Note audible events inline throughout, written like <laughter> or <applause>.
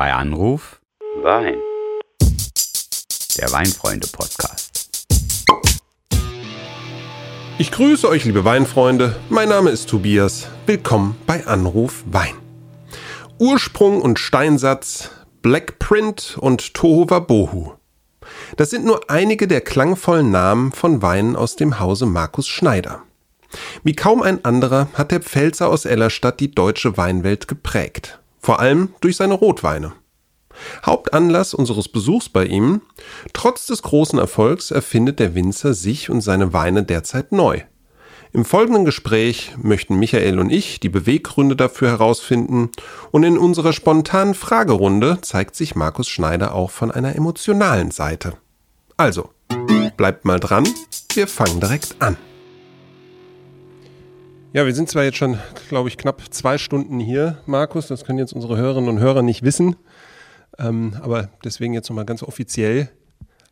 Bei Anruf Wein. Der Weinfreunde-Podcast. Ich grüße euch, liebe Weinfreunde. Mein Name ist Tobias. Willkommen bei Anruf Wein. Ursprung und Steinsatz, Blackprint und Tohuwabohu. Das sind nur einige der klangvollen Namen von Weinen aus dem Hause Markus Schneider. Wie kaum ein anderer hat der Pfälzer aus Ellerstadt die deutsche Weinwelt geprägt. Vor allem durch seine Rotweine. Hauptanlass unseres Besuchs bei ihm, trotz des großen Erfolgs erfindet der Winzer sich und seine Weine derzeit neu. Im folgenden Gespräch möchten Michael und ich die Beweggründe dafür herausfinden und in unserer spontanen Fragerunde zeigt sich Markus Schneider auch von einer emotionalen Seite. Also, bleibt mal dran, wir fangen direkt an. Ja, wir sind zwar jetzt schon, glaube ich, knapp zwei Stunden hier, Markus, das können jetzt unsere Hörerinnen und Hörer nicht wissen, ähm, aber deswegen jetzt nochmal ganz offiziell.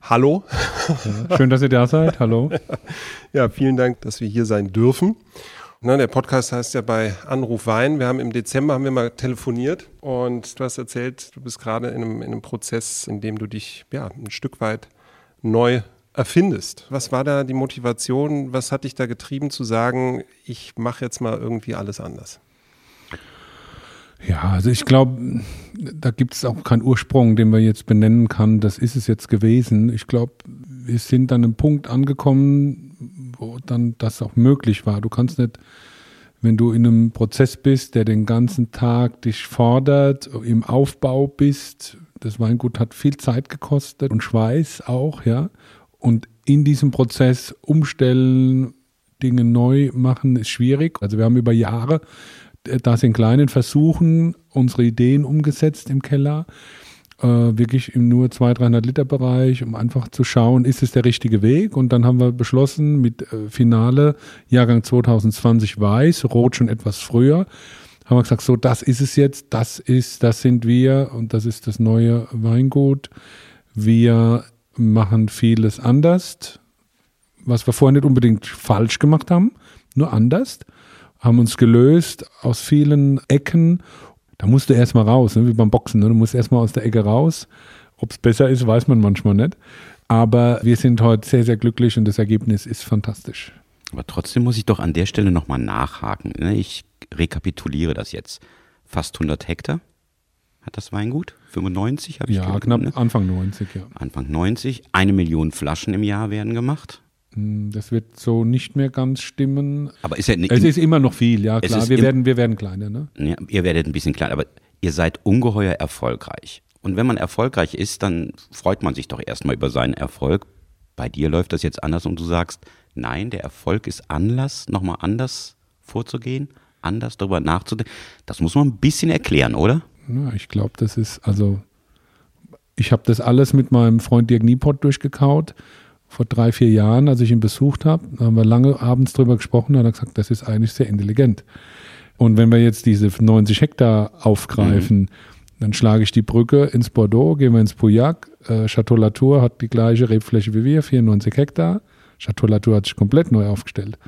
Hallo. Ja, schön, dass ihr da seid. Hallo. <laughs> Ja, vielen Dank, dass wir hier sein dürfen. Na, der Podcast heißt ja bei Anruf Wein. Wir haben im Dezember haben wir mal telefoniert und du hast erzählt, du bist gerade in einem, in einem Prozess, in dem du dich ja ein Stück weit neu erfindest. Was war da die Motivation? Was hat dich da getrieben zu sagen, ich mache jetzt mal irgendwie alles anders? Ja, also ich glaube, da gibt es auch keinen Ursprung, den man jetzt benennen kann. Das ist es jetzt gewesen. Ich glaube, wir sind an einem Punkt angekommen, wo dann das auch möglich war. Du kannst nicht, wenn du in einem Prozess bist, der den ganzen Tag dich fordert, im Aufbau bist, das Weingut hat viel Zeit gekostet und Schweiß auch, ja. Und in diesem Prozess umstellen, Dinge neu machen, ist schwierig. Also wir haben über Jahre äh, das in kleinen Versuchen unsere Ideen umgesetzt im Keller. Äh, wirklich im nur 200, 300 Liter Bereich, um einfach zu schauen, ist es der richtige Weg? Und dann haben wir beschlossen, mit äh, Finale Jahrgang 2020 weiß, rot schon etwas früher, haben wir gesagt, so, das ist es jetzt, das ist, das sind wir und das ist das neue Weingut. Wir machen vieles anders, was wir vorher nicht unbedingt falsch gemacht haben, nur anders, haben uns gelöst aus vielen Ecken. Da musst du erstmal raus, ne, wie beim Boxen. Ne? Du musst erstmal aus der Ecke raus. Ob es besser ist, weiß man manchmal nicht. Aber wir sind heute sehr, sehr glücklich und das Ergebnis ist fantastisch. Aber trotzdem muss ich doch an der Stelle nochmal nachhaken. Ne? Ich rekapituliere das jetzt. Fast 100 Hektar hat das Weingut. 95 habe ich Ja, gehört, knapp ne? Anfang 90, ja. Anfang 90. Eine Million Flaschen im Jahr werden gemacht. Hm, Das wird so nicht mehr ganz stimmen. Aber ist ja nicht. Es ist immer noch viel, ja klar. Wir werden, wir werden kleiner, ne? Ja, ihr werdet ein bisschen klein, aber ihr seid ungeheuer erfolgreich. Und wenn man erfolgreich ist, dann freut man sich doch erstmal über seinen Erfolg. Bei dir läuft das jetzt anders und du sagst, nein, der Erfolg ist Anlass, nochmal anders vorzugehen, anders darüber nachzudenken. Das muss man ein bisschen erklären, oder? Ja, ich glaube, das ist, also, ich habe das alles mit meinem Freund Dirk Nieport durchgekaut. Vor drei, vier Jahren, als ich ihn besucht habe, da haben wir lange abends drüber gesprochen, da hat er gesagt, das ist eigentlich sehr intelligent. Und wenn wir jetzt diese 90 Hektar aufgreifen, dann schlage ich die Brücke ins Bordeaux, gehen wir ins Pauillac. Äh, Chateau Latour hat die gleiche Rebfläche wie wir, 94 Hektar. Chateau Latour hat sich komplett neu aufgestellt.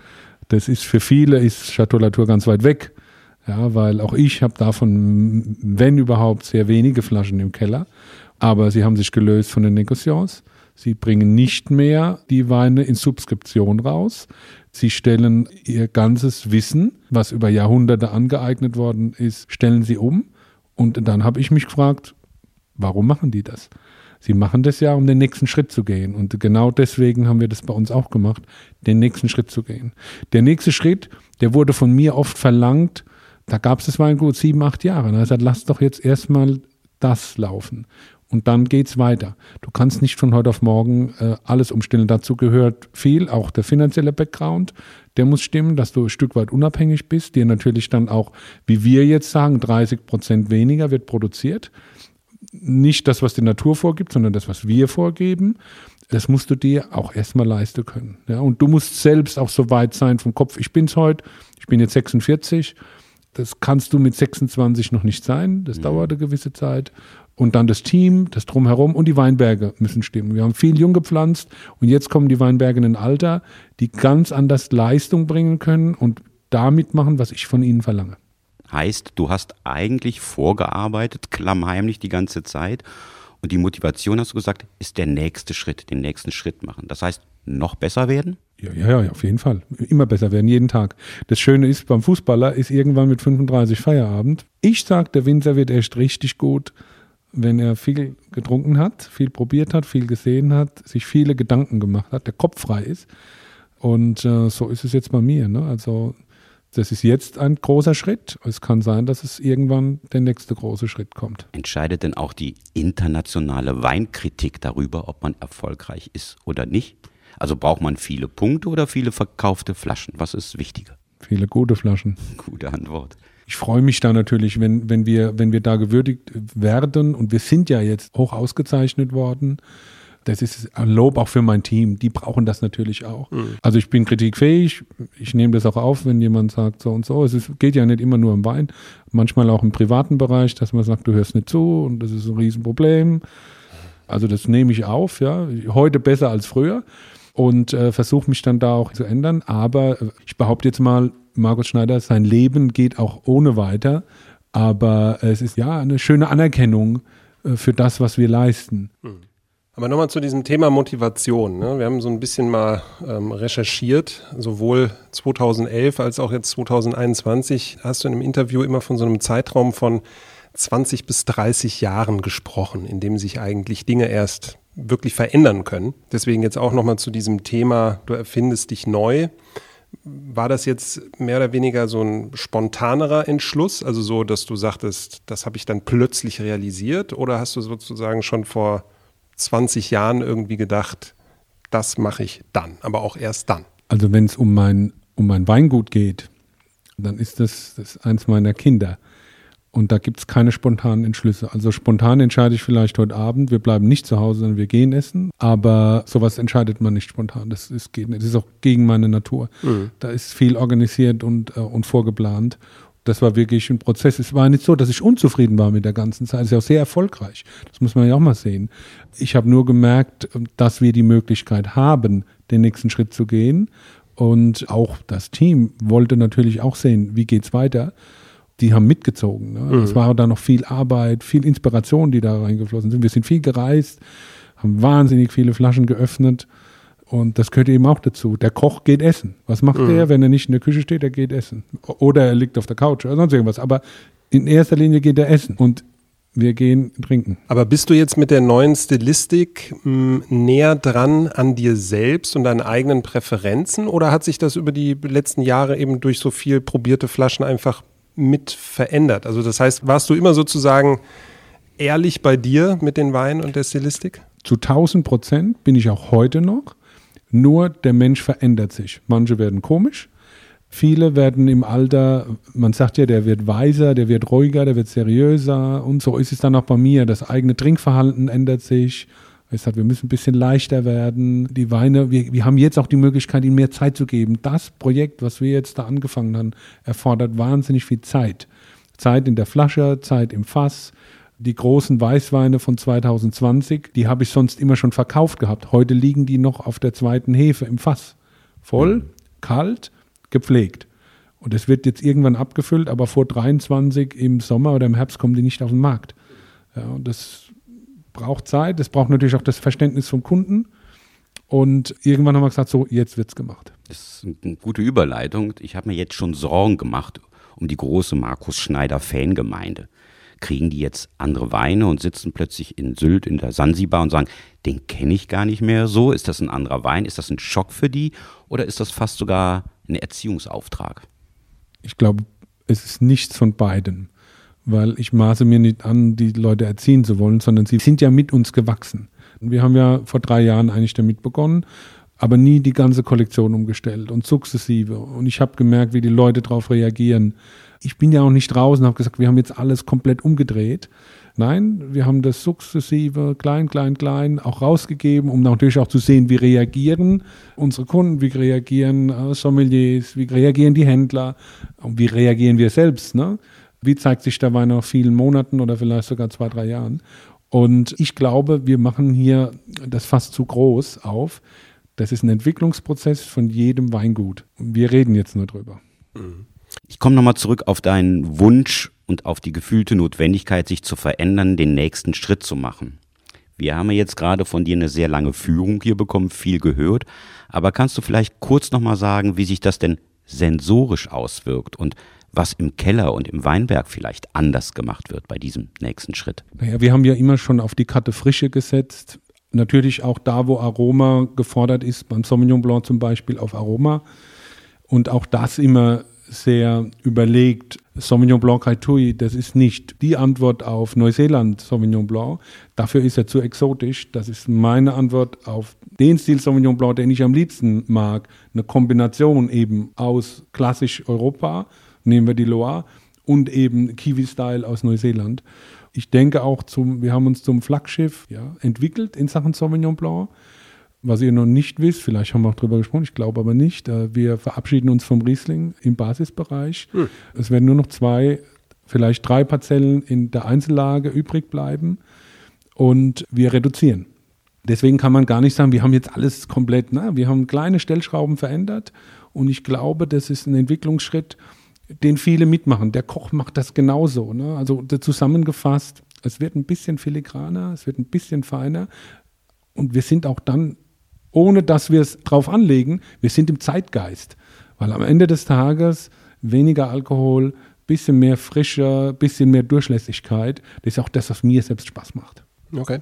Das ist für viele ist Chateau Latour ganz weit weg. Ja, weil auch ich habe davon, wenn überhaupt, sehr wenige Flaschen im Keller. Aber sie haben sich gelöst von den Negociants. Sie bringen nicht mehr die Weine in Subskription raus. Sie stellen ihr ganzes Wissen, was über Jahrhunderte angeeignet worden ist, stellen sie um. Und dann habe ich mich gefragt, warum machen die das? Sie machen das ja, um den nächsten Schritt zu gehen. Und genau deswegen haben wir das bei uns auch gemacht, den nächsten Schritt zu gehen. Der nächste Schritt, der wurde von mir oft verlangt, da gab es das Weingut sieben, acht Jahre. Er hat gesagt, lass doch jetzt erstmal das laufen. Und dann geht's weiter. Du kannst nicht von heute auf morgen äh, alles umstellen. Dazu gehört viel, auch der finanzielle Background. Der muss stimmen, dass du ein Stück weit unabhängig bist. Dir natürlich dann auch, wie wir jetzt sagen, 30 Prozent weniger wird produziert. Nicht das, was die Natur vorgibt, sondern das, was wir vorgeben. Das musst du dir auch erstmal leisten können. Ja, und du musst selbst auch so weit sein vom Kopf. Ich bin's heute. Ich bin jetzt 46. Das kannst du mit 26 noch nicht sein. Das dauert eine gewisse Zeit. Und dann das Team, das Drumherum und die Weinberge müssen stimmen. Wir haben viel jung gepflanzt und jetzt kommen die Weinberge in ein Alter, die ganz anders Leistung bringen können und damit machen, was ich von ihnen verlange. Heißt, du hast eigentlich vorgearbeitet, klammheimlich die ganze Zeit. Und die Motivation, hast du gesagt, ist der nächste Schritt, den nächsten Schritt machen. Das heißt, noch besser werden? Ja, ja, ja, auf jeden Fall. Immer besser werden, jeden Tag. Das Schöne ist, beim Fußballer ist irgendwann mit 35 Feierabend. Ich sag, der Winter wird erst richtig gut, wenn er viel getrunken hat, viel probiert hat, viel gesehen hat, sich viele Gedanken gemacht hat, der Kopf frei ist. Und äh, so ist es jetzt bei mir. Ne? Also das ist jetzt ein großer Schritt. Es kann sein, dass es irgendwann der nächste große Schritt kommt. Entscheidet denn auch die internationale Weinkritik darüber, ob man erfolgreich ist oder nicht? Also braucht man viele Punkte oder viele verkaufte Flaschen? Was ist wichtiger? Viele gute Flaschen. Gute Antwort. Ich freue mich da natürlich, wenn, wenn, wir, wenn wir da gewürdigt werden und wir sind ja jetzt hoch ausgezeichnet worden. Das ist ein Lob auch für mein Team. Die brauchen das natürlich auch. Mhm. Also ich bin kritikfähig. Ich nehme das auch auf, wenn jemand sagt so und so. Es ist, geht ja nicht immer nur im Wein. Manchmal auch im privaten Bereich, dass man sagt, du hörst nicht zu und das ist ein Riesenproblem. Also das nehme ich auf. Ja, heute besser als früher und äh, versuche mich dann da auch zu ändern. Aber äh, ich behaupte jetzt mal, Markus Schneider, sein Leben geht auch ohne weiter. Aber es ist ja eine schöne Anerkennung äh, für das, was wir leisten. Mhm. Aber nochmal zu diesem Thema Motivation. Ne? Wir haben so ein bisschen mal ähm, recherchiert, sowohl 2011 als auch jetzt 2021 hast du in einem Interview immer von so einem Zeitraum von 20 bis 30 Jahren gesprochen, in dem sich eigentlich Dinge erst wirklich verändern können. Deswegen jetzt auch nochmal zu diesem Thema, du erfindest dich neu. War das jetzt mehr oder weniger so ein spontanerer Entschluss, also so, dass du sagtest, das habe ich dann plötzlich realisiert, oder hast du sozusagen schon vor 20 Jahren irgendwie gedacht, das mache ich dann, aber auch erst dann. Also wenn es um mein, um mein Weingut geht, dann ist das, das eins meiner Kinder. Und da gibt es keine spontanen Entschlüsse. Also spontan entscheide ich vielleicht heute Abend, wir bleiben nicht zu Hause, sondern wir gehen essen. Aber sowas entscheidet man nicht spontan. Das ist, geht nicht. Das ist auch gegen meine Natur. Mhm. Da ist viel organisiert und, äh, und vorgeplant das war wirklich ein Prozess. Es war nicht so, dass ich unzufrieden war mit der ganzen Zeit. Es ist ja auch sehr erfolgreich. Das muss man ja auch mal sehen. Ich habe nur gemerkt, dass wir die Möglichkeit haben, den nächsten Schritt zu gehen. Und auch das Team wollte natürlich auch sehen, wie geht's weiter. Die haben mitgezogen. Ne? Mhm. Es war da noch viel Arbeit, viel Inspiration, die da reingeflossen sind. Wir sind viel gereist, haben wahnsinnig viele Flaschen geöffnet. Und das gehört eben auch dazu. Der Koch geht essen. Was macht mhm. er, wenn er nicht in der Küche steht? Er geht essen. Oder er liegt auf der Couch oder sonst irgendwas. Aber in erster Linie geht er essen. Und wir gehen trinken. Aber bist du jetzt mit der neuen Stilistik mh, hm, näher dran an dir selbst und deinen eigenen Präferenzen oder hat sich das über die letzten Jahre eben durch so viel probierte Flaschen einfach mit verändert? Also das heißt, warst du immer sozusagen ehrlich bei dir mit den Weinen und der Stilistik? Zu 1000 Prozent bin ich auch heute noch. Nur der Mensch verändert sich. Manche werden komisch, viele werden im Alter, man sagt ja, der wird weiser, der wird ruhiger, der wird seriöser und so ist es dann auch bei mir. Das eigene Trinkverhalten ändert sich. Es hat, wir müssen ein bisschen leichter werden. Die Weine, wir, wir haben jetzt auch die Möglichkeit, ihnen mehr Zeit zu geben. Das Projekt, was wir jetzt da angefangen haben, erfordert wahnsinnig viel Zeit. Zeit in der Flasche, Zeit im Fass, die großen Weißweine von 2020, die habe ich sonst immer schon verkauft gehabt. Heute liegen die noch auf der zweiten Hefe im Fass. Voll, kalt, gepflegt. Und es wird jetzt irgendwann abgefüllt, aber vor 23 im Sommer oder im Herbst kommen die nicht auf den Markt. Ja, und das braucht Zeit, das braucht natürlich auch das Verständnis vom Kunden. Und irgendwann haben wir gesagt, so, jetzt wird's gemacht. Das ist eine gute Überleitung. Ich habe mir jetzt schon Sorgen gemacht um die große Markus Schneider Fangemeinde kriegen die jetzt andere Weine und sitzen plötzlich in Sylt in der Sansibar und sagen, den kenne ich gar nicht mehr so. Ist das ein anderer Wein? Ist das ein Schock für die? Oder ist das fast sogar ein Erziehungsauftrag? Ich glaube, es ist nichts von beiden. Weil ich maße mir nicht an, die Leute erziehen zu wollen, sondern sie sind ja mit uns gewachsen. Wir haben ja vor drei Jahren eigentlich damit begonnen, aber nie die ganze Kollektion umgestellt und sukzessive. Und ich habe gemerkt, wie die Leute darauf reagieren ich bin ja auch nicht draußen habe gesagt, wir haben jetzt alles komplett umgedreht. Nein, wir haben das sukzessive, klein, klein, klein auch rausgegeben, um natürlich auch zu sehen, wie reagieren unsere Kunden, wie reagieren äh, Sommeliers, wie reagieren die Händler und wie reagieren wir selbst. Ne? Wie zeigt sich der Wein nach vielen Monaten oder vielleicht sogar zwei, drei Jahren? Und ich glaube, wir machen hier das fast zu groß auf. Das ist ein Entwicklungsprozess von jedem Weingut. Wir reden jetzt nur drüber. Ich komme nochmal zurück auf deinen Wunsch und auf die gefühlte Notwendigkeit, sich zu verändern, den nächsten Schritt zu machen. Wir haben ja jetzt gerade von dir eine sehr lange Führung hier bekommen, viel gehört. Aber kannst du vielleicht kurz nochmal sagen, wie sich das denn sensorisch auswirkt und was im Keller und im Weinberg vielleicht anders gemacht wird bei diesem nächsten Schritt? Naja, wir haben ja immer schon auf die Karte Frische gesetzt. Natürlich auch da, wo Aroma gefordert ist, beim Sauvignon Blanc zum Beispiel auf Aroma. Und auch das immer sehr überlegt. Sauvignon Blanc Kai Tui, das ist nicht die Antwort auf Neuseeland Sauvignon Blanc. Dafür ist er zu exotisch. Das ist meine Antwort auf den Stil Sauvignon Blanc, den ich am liebsten mag. Eine Kombination eben aus klassisch Europa, nehmen wir die Loire, und eben Kiwi-Style aus Neuseeland. Ich denke auch zum, wir haben uns zum Flaggschiff ja, entwickelt in Sachen Sauvignon Blanc. Was ihr noch nicht wisst, vielleicht haben wir auch drüber gesprochen, ich glaube aber nicht, äh, wir verabschieden uns vom Riesling im Basisbereich. Hm. Es werden nur noch zwei, vielleicht drei Parzellen in der Einzellage übrig bleiben und wir reduzieren. Deswegen kann man gar nicht sagen, wir haben jetzt alles komplett, na, wir haben kleine Stellschrauben verändert und ich glaube, das ist ein Entwicklungsschritt, den viele mitmachen. Der Koch macht das genauso. Ne? Also zusammengefasst, es wird ein bisschen filigraner, es wird ein bisschen feiner und wir sind auch dann ohne dass wir es drauf anlegen, wir sind im Zeitgeist. Weil am Ende des Tages weniger Alkohol, bisschen mehr Frische, bisschen mehr Durchlässigkeit, das ist auch das, was mir selbst Spaß macht. Okay.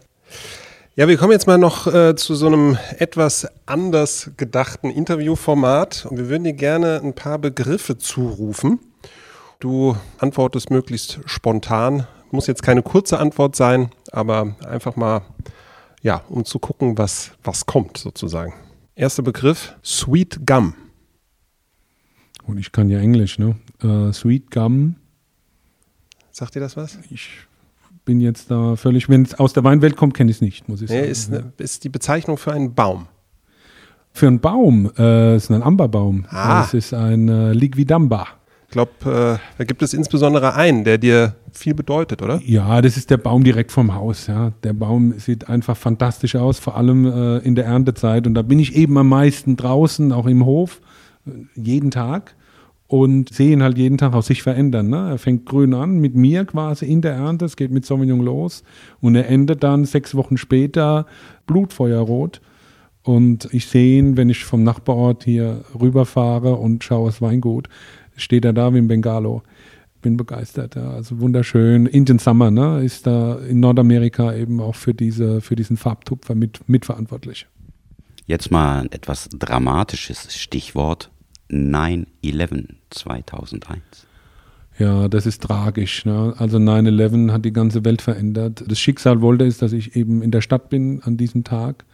Ja, wir kommen jetzt mal noch äh, zu so einem etwas anders gedachten Interviewformat und wir würden dir gerne ein paar Begriffe zurufen. Du antwortest möglichst spontan. Muss jetzt keine kurze Antwort sein, aber einfach mal ja, um zu gucken, was, was kommt sozusagen. Erster Begriff, Sweet Gum. Und ich kann ja Englisch, ne? Uh, Sweet Gum. Sagt dir das was? Ich bin jetzt da völlig, wenn es aus der Weinwelt kommt, kenne ich es nicht, muss ich nee, sagen. Ist, ne, ist die Bezeichnung für einen Baum. Für einen Baum, äh, ist ein Amberbaum. Ah. Das ist ein äh, Liquidamba. Ich glaube, äh, da gibt es insbesondere einen, der dir viel bedeutet, oder? Ja, das ist der Baum direkt vom Haus. Ja. Der Baum sieht einfach fantastisch aus, vor allem äh, in der Erntezeit. Und da bin ich eben am meisten draußen, auch im Hof, äh, jeden Tag und sehe ihn halt jeden Tag auch sich verändern. Ne? Er fängt grün an, mit mir quasi in der Ernte, es geht mit Sauvignon los und er endet dann sechs Wochen später blutfeuerrot. Und ich sehe ihn, wenn ich vom Nachbarort hier rüberfahre und schaue das Weingut, steht er da wie ein Bengalo. Bin begeistert, ja. Also wunderschön. Indian Summer, ne, ist da in Nordamerika eben auch für diese, für diesen Farbtupfer mit, mitverantwortlich. Jetzt mal ein etwas dramatisches Stichwort. 9-11 2001. Ja, das ist tragisch. Ne? Also 9-11 hat die ganze Welt verändert. Das Schicksal wollte es, dass ich eben in der Stadt bin an diesem Tag.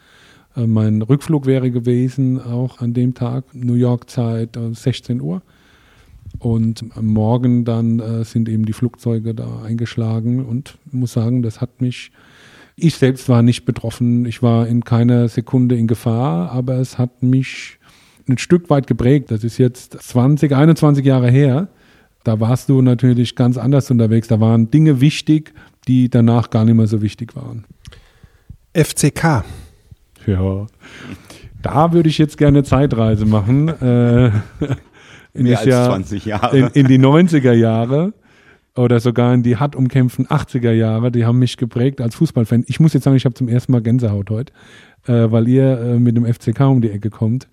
Äh, mein Rückflug wäre gewesen, auch an dem Tag, New York Zeit, 16 Uhr. Und am Morgen dann äh, sind eben die Flugzeuge da eingeschlagen und muss sagen, das hat mich, ich selbst war nicht betroffen, ich war in keiner Sekunde in Gefahr, aber es hat mich ein Stück weit geprägt. Das ist jetzt 20, 21 Jahre her. Da warst du natürlich ganz anders unterwegs. Da waren Dinge wichtig, die danach gar nicht mehr so wichtig waren. FCK. Ja, da würde ich jetzt gerne Zeitreise machen. Äh, in <laughs> Mehr als Jahr, 20 Jahre. In, in die 90er Jahre oder sogar in die hart umkämpften 80er Jahre, die haben mich geprägt als Fußballfan. Ich muss jetzt sagen, ich habe zum ersten Mal Gänsehaut heute, äh, weil ihr äh, mit dem FCK um die Ecke kommt.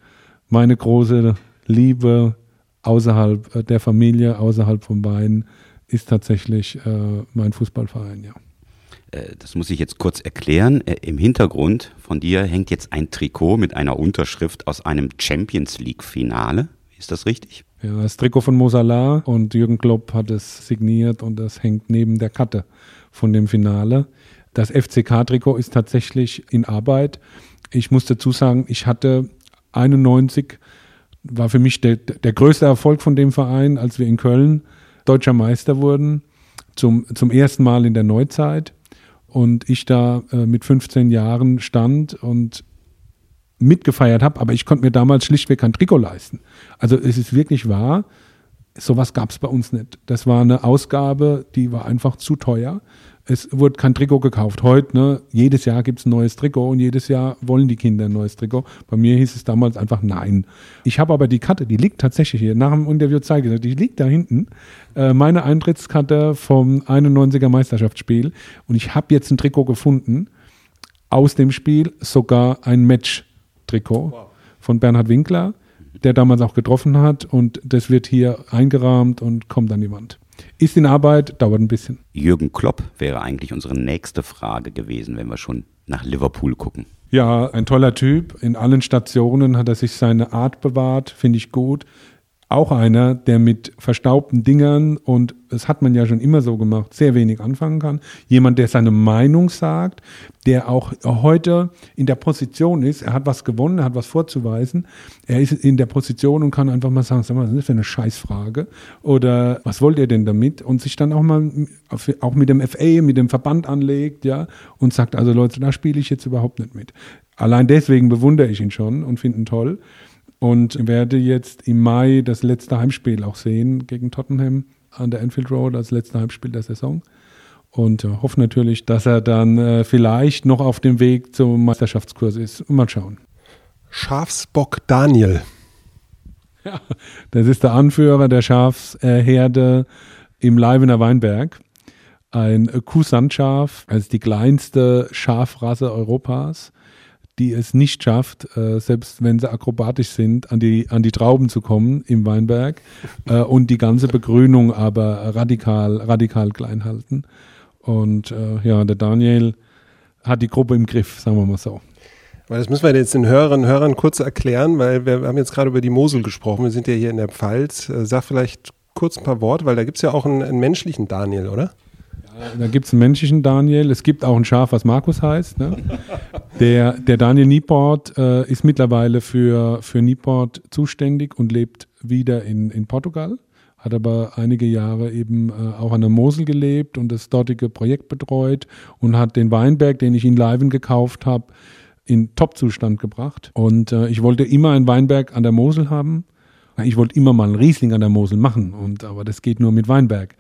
Meine große Liebe außerhalb äh, der Familie, außerhalb vom Wein, ist tatsächlich äh, mein Fußballverein, ja. Äh, Das muss ich jetzt kurz erklären. Äh, Im Hintergrund von dir hängt jetzt ein Trikot mit einer Unterschrift aus einem Champions League-Finale. Ist das richtig? Ja, das Trikot von Mosala und Jürgen Klopp hat es signiert und das hängt neben der Karte von dem Finale. Das FCK-Trikot ist tatsächlich in Arbeit. Ich muss dazu sagen, ich hatte 91, war für mich der, der größte Erfolg von dem Verein, als wir in Köln deutscher Meister wurden, zum, zum ersten Mal in der Neuzeit. Und ich da äh, mit 15 Jahren stand und mitgefeiert habe, aber ich konnte mir damals schlichtweg kein Trikot leisten. Also es ist wirklich wahr, sowas gab es bei uns nicht. Das war eine Ausgabe, die war einfach zu teuer. Es wurde kein Trikot gekauft. Heute, ne, jedes Jahr gibt es ein neues Trikot und jedes Jahr wollen die Kinder ein neues Trikot. Bei mir hieß es damals einfach nein. Ich habe aber die Karte, die liegt tatsächlich hier, nach dem Interview zeige ich, die liegt da hinten. Äh, meine Eintrittskarte vom 91er Meisterschaftsspiel. Und ich habe jetzt ein Trikot gefunden aus dem Spiel, sogar ein Match-Trikot wow. von Bernhard Winkler, der damals auch getroffen hat. Und das wird hier eingerahmt und kommt an die Wand. Ist in Arbeit, dauert ein bisschen. Jürgen Klopp wäre eigentlich unsere nächste Frage gewesen, wenn wir schon nach Liverpool gucken. Ja, ein toller Typ. In allen Stationen hat er sich seine Art bewahrt, finde ich gut auch einer, der mit verstaubten Dingern und das hat man ja schon immer so gemacht, sehr wenig anfangen kann. Jemand, der seine Meinung sagt, der auch heute in der Position ist, er hat was gewonnen, er hat was vorzuweisen, er ist in der Position und kann einfach mal sagen, sag mal, was ist das für eine Scheißfrage? Oder was wollt ihr denn damit? Und sich dann auch mal auch mit dem FA, mit dem Verband anlegt, ja, und sagt, also Leute, da spiele ich jetzt überhaupt nicht mit. Allein deswegen bewundere ich ihn schon und finde ihn toll und werde jetzt im Mai das letzte Heimspiel auch sehen gegen Tottenham an der Enfield Road als letzte Heimspiel der Saison. Und äh, hoffe natürlich, dass er dann äh, vielleicht noch auf dem Weg zum Meisterschaftskurs ist. Mal schauen. Schafsbock Daniel. <laughs> Ja, das ist der Anführer der Schafsherde im Leibener Weinberg. Ein Kuhsandschaf, also die kleinste Schafrasse Europas die es nicht schafft, äh, selbst wenn sie akrobatisch sind, an die, an die Trauben zu kommen im Weinberg äh, und die ganze Begrünung aber radikal, radikal klein halten. Und äh, ja, der Daniel hat die Gruppe im Griff, sagen wir mal so. Das müssen wir jetzt den Hörerinnen und Hörern kurz erklären, weil wir haben jetzt gerade über die Mosel gesprochen. Wir sind ja hier in der Pfalz. Äh, sag vielleicht kurz ein paar Worte, weil da gibt es ja auch einen, einen menschlichen Daniel, oder? Da gibt es einen menschlichen Daniel. Es gibt auch ein Schaf, was Markus heißt. Ne? Der, der Daniel Nieport äh, ist mittlerweile für, für Nieport zuständig und lebt wieder in, in Portugal. Hat aber einige Jahre eben äh, auch an der Mosel gelebt und das dortige Projekt betreut und hat den Weinberg, den ich in Leiven gekauft habe, in Top-Zustand gebracht. Und äh, ich wollte immer einen Weinberg an der Mosel haben. Ich wollte immer mal einen Riesling an der Mosel machen, und, aber das geht nur mit Weinberg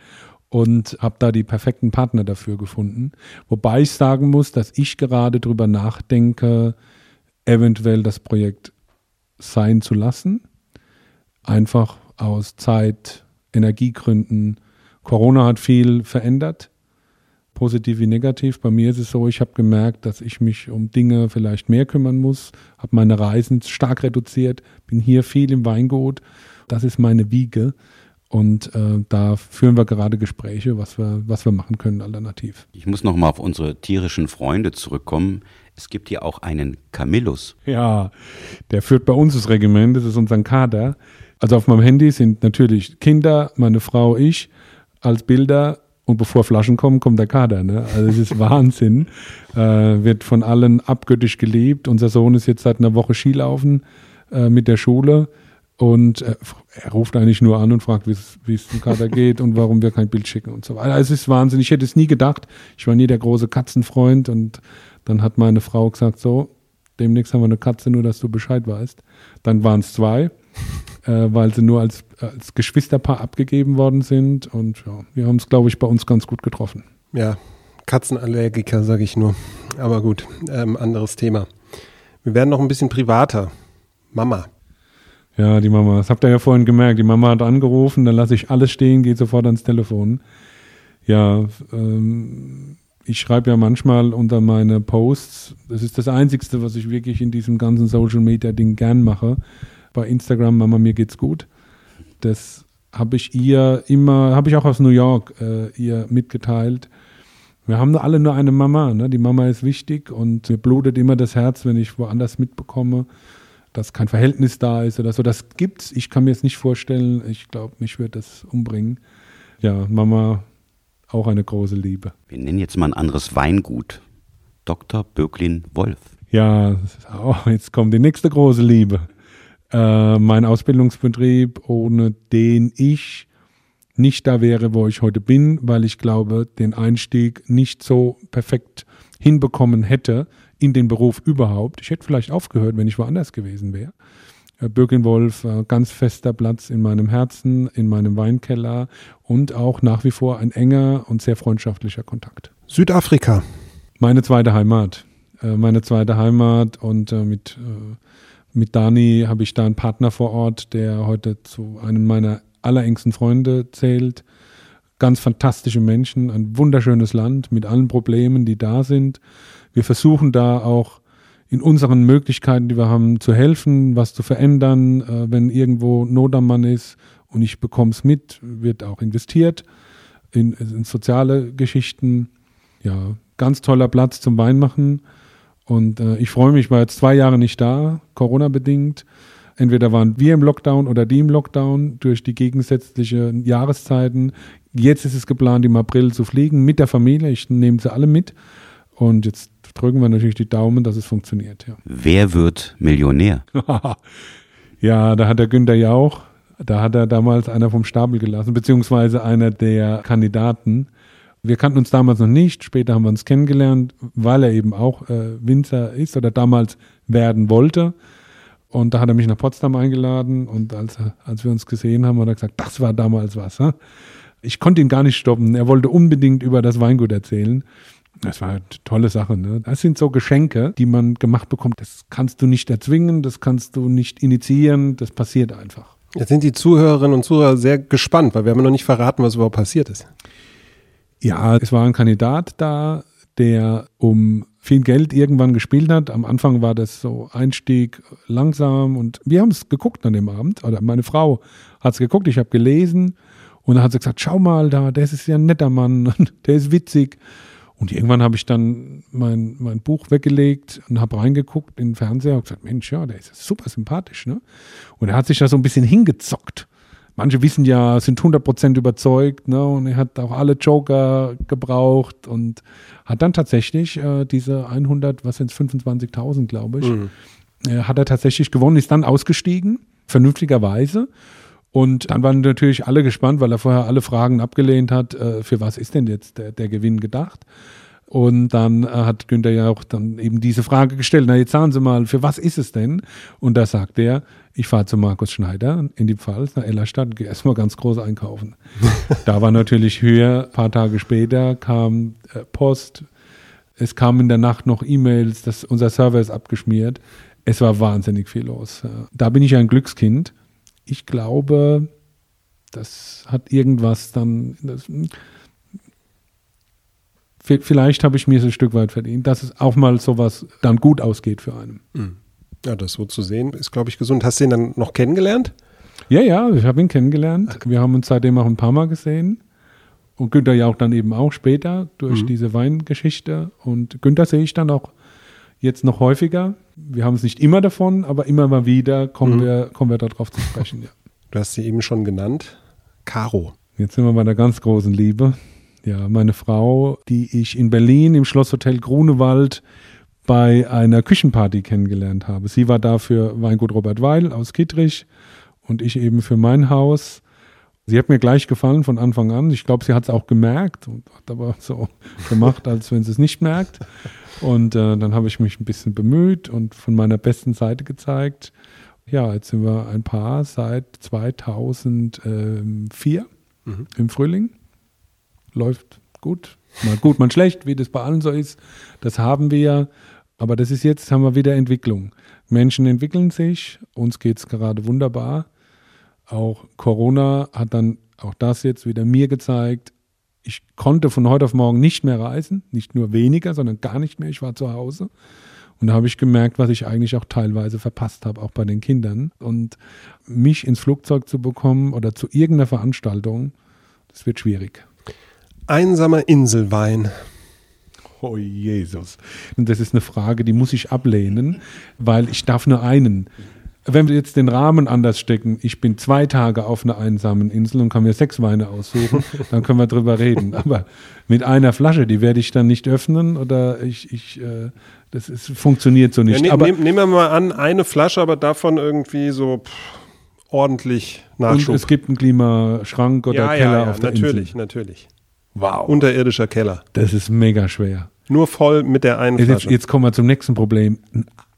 und habe da die perfekten Partner dafür gefunden. Wobei ich sagen muss, dass ich gerade drüber nachdenke, eventuell das Projekt sein zu lassen. Einfach aus Zeit, Energiegründen. Corona hat viel verändert, positiv wie negativ. Bei mir ist es so, ich habe gemerkt, dass ich mich um Dinge vielleicht mehr kümmern muss, habe meine Reisen stark reduziert, bin hier viel im Weingut. Das ist meine Wiege. Und äh, da führen wir gerade Gespräche, was wir, was wir machen können alternativ. Ich muss noch mal auf unsere tierischen Freunde zurückkommen. Es gibt hier auch einen Camillus. Ja, der führt bei uns das Regiment, das ist unser Kader. Also auf meinem Handy sind natürlich Kinder, meine Frau, ich als Bilder und bevor Flaschen kommen, kommt der Kader. Ne? Also es ist <laughs> Wahnsinn. Äh, wird von allen abgöttisch geliebt. Unser Sohn ist jetzt seit einer Woche Skilaufen äh, mit der Schule. Und äh, er ruft eigentlich nur an und fragt, wie es dem Kater <laughs> geht und warum wir kein Bild schicken und so weiter. Also es ist Wahnsinn. Ich hätte es nie gedacht. Ich war nie der große Katzenfreund und dann hat meine Frau gesagt, so, demnächst haben wir eine Katze, nur dass du Bescheid weißt. Dann waren es zwei, <laughs> äh, weil sie nur als, als Geschwisterpaar abgegeben worden sind. Und ja, wir haben es, glaube ich, bei uns ganz gut getroffen. Ja, Katzenallergiker, sage ich nur. Aber gut, ähm, anderes Thema. Wir werden noch ein bisschen privater. Mama. Ja, die Mama. Das habt ihr ja vorhin gemerkt. Die Mama hat angerufen, dann lasse ich alles stehen, gehe sofort ans Telefon. Ja, ähm, ich schreibe ja manchmal unter meine Posts, das ist das Einzige, was ich wirklich in diesem ganzen Social Media Ding gern mache. Bei Instagram, Mama, mir geht's gut. Das habe ich ihr immer, habe ich auch aus New York äh, ihr mitgeteilt. Wir haben alle nur eine Mama, ne? die Mama ist wichtig und mir blutet immer das Herz, wenn ich woanders mitbekomme, dass kein Verhältnis da ist oder so. Das gibt's. Ich kann mir es nicht vorstellen. Ich glaube, mich wird das umbringen. Ja, Mama, auch eine große Liebe. Wir nennen jetzt mal ein anderes Weingut. Dr. Böcklin Wolf. Ja, oh, jetzt kommt die nächste große Liebe. Äh, mein Ausbildungsbetrieb, ohne den ich nicht da wäre, wo ich heute bin, weil ich glaube, den Einstieg nicht so perfekt hinbekommen hätte, in den Beruf überhaupt. Ich hätte vielleicht aufgehört, wenn ich woanders gewesen wäre. Äh, Birkenwolf, äh, ganz fester Platz in meinem Herzen, in meinem Weinkeller und auch nach wie vor ein enger und sehr freundschaftlicher Kontakt. Südafrika. Meine zweite Heimat. Äh, meine zweite Heimat und mit, mit Dani habe ich da einen Partner vor Ort, der heute zu einem meiner allerengsten Freunde zählt. Ganz fantastische Menschen, ein wunderschönes Land mit allen Problemen, die da sind. Wir versuchen da auch in unseren Möglichkeiten, die wir haben, zu helfen, was zu verändern, äh, wenn irgendwo Not am Mann ist und ich bekomme es mit, wird auch investiert in, in, soziale Geschichten. Ja, ganz toller Platz zum Weinmachen. Und äh, ich freue mich, war jetzt zwei Jahre nicht da, Corona-bedingt. Entweder waren wir im Lockdown oder die im Lockdown durch die gegensätzlichen Jahreszeiten. Jetzt ist es geplant, im April zu fliegen mit der Familie. Ich nehme sie alle mit. Und jetzt drücken wir natürlich die Daumen, dass es funktioniert. Ja. Wer wird Millionär? <laughs> ja, da hat der Günther Jauch, da hat er damals einer vom Stapel gelassen, beziehungsweise einer der Kandidaten. Wir kannten uns damals noch nicht, später haben wir uns kennengelernt, weil er eben auch äh, Winzer ist oder damals werden wollte. Und da hat er mich nach Potsdam eingeladen und als, als wir uns gesehen haben, hat er gesagt, das war damals was. He? Ich konnte ihn gar nicht stoppen. Er wollte unbedingt über das Weingut erzählen. Das war eine tolle Sache. Ne? Das sind so Geschenke, die man gemacht bekommt. Das kannst du nicht erzwingen, das kannst du nicht initiieren, das passiert einfach. Jetzt sind die Zuhörerinnen und Zuhörer sehr gespannt, weil wir haben noch nicht verraten, was überhaupt passiert ist. Ja, es war ein Kandidat da, der um viel Geld irgendwann gespielt hat. Am Anfang war das so Einstieg langsam und wir haben es geguckt an dem Abend. Oder meine Frau hat es geguckt, ich habe gelesen und dann hat sie gesagt, schau mal da, der ist ja ein netter Mann, <laughs> der ist witzig. Und irgendwann habe ich dann mein, mein Buch weggelegt und habe reingeguckt in den Fernseher und gesagt, Mensch, ja, der ist super sympathisch. Ne? Und er hat sich da so ein bisschen hingezockt. Manche wissen ja, sind 100% überzeugt ne? und er hat auch alle Joker gebraucht und hat dann tatsächlich äh, diese 100, was sind es, 25.000, glaube ich, mhm. äh, hat er tatsächlich gewonnen, ist dann ausgestiegen, vernünftigerweise und dann waren natürlich alle gespannt, weil er vorher alle Fragen abgelehnt hat, äh, für was ist denn jetzt der, der Gewinn gedacht? Und dann äh, hat Günther ja auch dann eben diese Frage gestellt, na jetzt sagen Sie mal, für was ist es denn? Und da sagt er, ich fahre zu Markus Schneider in die Pfalz, nach Ellerstadt, gehe erstmal ganz groß einkaufen. <laughs> da war natürlich höher, ein paar Tage später kam äh, Post, es kam in der Nacht noch E-Mails, unser Server ist abgeschmiert. Es war wahnsinnig viel los. Da bin ich ein Glückskind ich glaube, das hat irgendwas dann. Das, vielleicht habe ich mir es ein Stück weit verdient, dass es auch mal sowas dann gut ausgeht für einen. Hm. Ja, das so zu sehen, ist, glaube ich, gesund. Hast du ihn dann noch kennengelernt? Ja, ja, ich habe ihn kennengelernt. Okay. Wir haben uns seitdem auch ein paar Mal gesehen. Und Günther ja auch dann eben auch später durch mhm. diese Weingeschichte. Und Günther sehe ich dann auch jetzt noch häufiger. Wir haben es nicht immer davon, aber immer mal wieder kommen, mhm. wir, kommen wir darauf zu sprechen. Ja. <laughs> Du hast sie eben schon genannt. Caro. Jetzt sind wir bei der ganz großen Liebe. Ja, meine Frau, die ich in Berlin im Schlosshotel Grunewald bei einer Küchenparty kennengelernt habe. Sie war da für Weingut Robert Weil aus Kittrich und ich eben für mein Haus. Sie hat mir gleich gefallen von Anfang an. Ich glaube, sie hat es auch gemerkt und hat aber so <laughs> gemacht, als wenn sie es nicht merkt. Und äh, dann habe ich mich ein bisschen bemüht und von meiner besten Seite gezeigt. Ja, jetzt sind wir ein Paar seit 2004 mhm. im Frühling. Läuft gut, mal gut, mal schlecht, wie das bei allen so ist. Das haben wir. Aber das ist jetzt, haben wir wieder Entwicklung. Menschen entwickeln sich, uns geht es gerade wunderbar. Auch Corona hat dann auch das jetzt wieder mir gezeigt, ich konnte von heute auf morgen nicht mehr reisen, nicht nur weniger, sondern gar nicht mehr. Ich war zu Hause. Und da habe ich gemerkt, was ich eigentlich auch teilweise verpasst habe, auch bei den Kindern. Und mich ins Flugzeug zu bekommen oder zu irgendeiner Veranstaltung, das wird schwierig. Einsamer Inselwein. Oh Jesus. Und das ist eine Frage, die muss ich ablehnen, weil ich darf nur einen wenn wir jetzt den Rahmen anders stecken, ich bin zwei Tage auf einer einsamen Insel und kann mir sechs Weine aussuchen, dann können wir drüber reden. <laughs> Aber mit einer Flasche, die werde ich dann nicht öffnen oder ich, ich äh, das ist, funktioniert so nicht. Ja, ne, aber, nehmen wir mal an, eine Flasche, aber davon irgendwie so pff, ordentlich Nachschub. Und es gibt einen Klimaschrank oder ja, Keller ja, auf der natürlich, Insel. Natürlich, Wow. Unterirdischer Keller. Das ist mega schwer. Nur voll mit der einen Flasche. Jetzt, jetzt kommen wir zum nächsten Problem.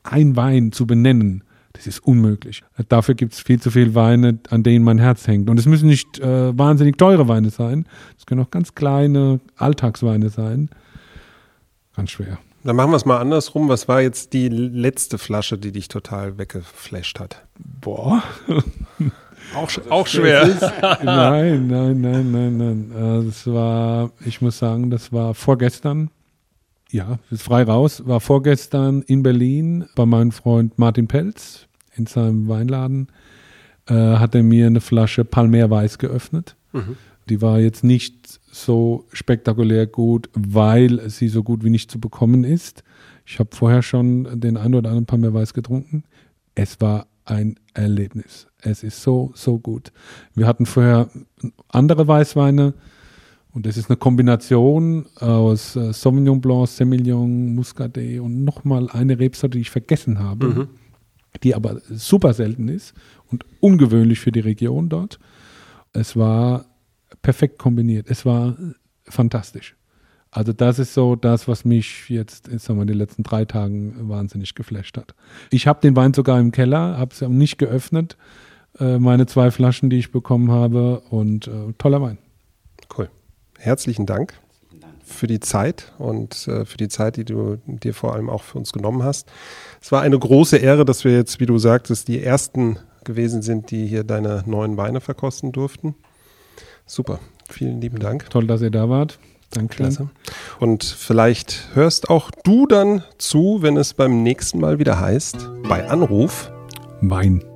Ein Wein zu benennen, Das ist unmöglich. Dafür gibt es viel zu viele Weine, an denen mein Herz hängt. Und es müssen nicht äh, wahnsinnig teure Weine sein. Es können auch ganz kleine Alltagsweine sein. Ganz schwer. Dann machen wir es mal andersrum. Was war jetzt die letzte Flasche, die dich total weggeflasht hat? Boah. <laughs> Auch, auch schwer. Ist, <laughs> nein, nein, nein, nein, nein. Äh, das war, ich muss sagen, das war vorgestern. Ja, ist frei raus. War vorgestern in Berlin bei meinem Freund Martin Pelz in seinem Weinladen. Äh, hat er mir eine Flasche Palmer Weiß geöffnet. Mhm. Die war jetzt nicht so spektakulär gut, weil sie so gut wie nicht zu bekommen ist. Ich habe vorher schon den ein oder anderen Palmer Weiß getrunken. Es war ein Erlebnis. Es ist so, so gut. Wir hatten vorher andere Weißweine und es ist eine Kombination aus äh, Sauvignon Blanc, Semillon, Muscadet und nochmal eine Rebsorte, die ich vergessen habe, mhm. die aber super selten ist und ungewöhnlich für die Region dort. Es war perfekt kombiniert. Es war fantastisch. Also das ist so das, was mich jetzt sagen wir, in den letzten drei Tagen wahnsinnig geflasht hat. Ich habe den Wein sogar im Keller, habe es nicht geöffnet, äh, meine zwei Flaschen, die ich bekommen habe und äh, toller Wein. Cool. Herzlichen Dank für die Zeit und äh, für die Zeit, die du dir vor allem auch für uns genommen hast. Es war eine große Ehre, dass wir jetzt, wie du sagtest, die ersten gewesen sind, die hier deine neuen Weine verkosten durften. Super. Vielen lieben Dank. Toll, dass ihr da wart. Danke. Klasse. Und vielleicht hörst auch du dann zu, wenn es beim nächsten Mal wieder heißt, bei Anruf Wein.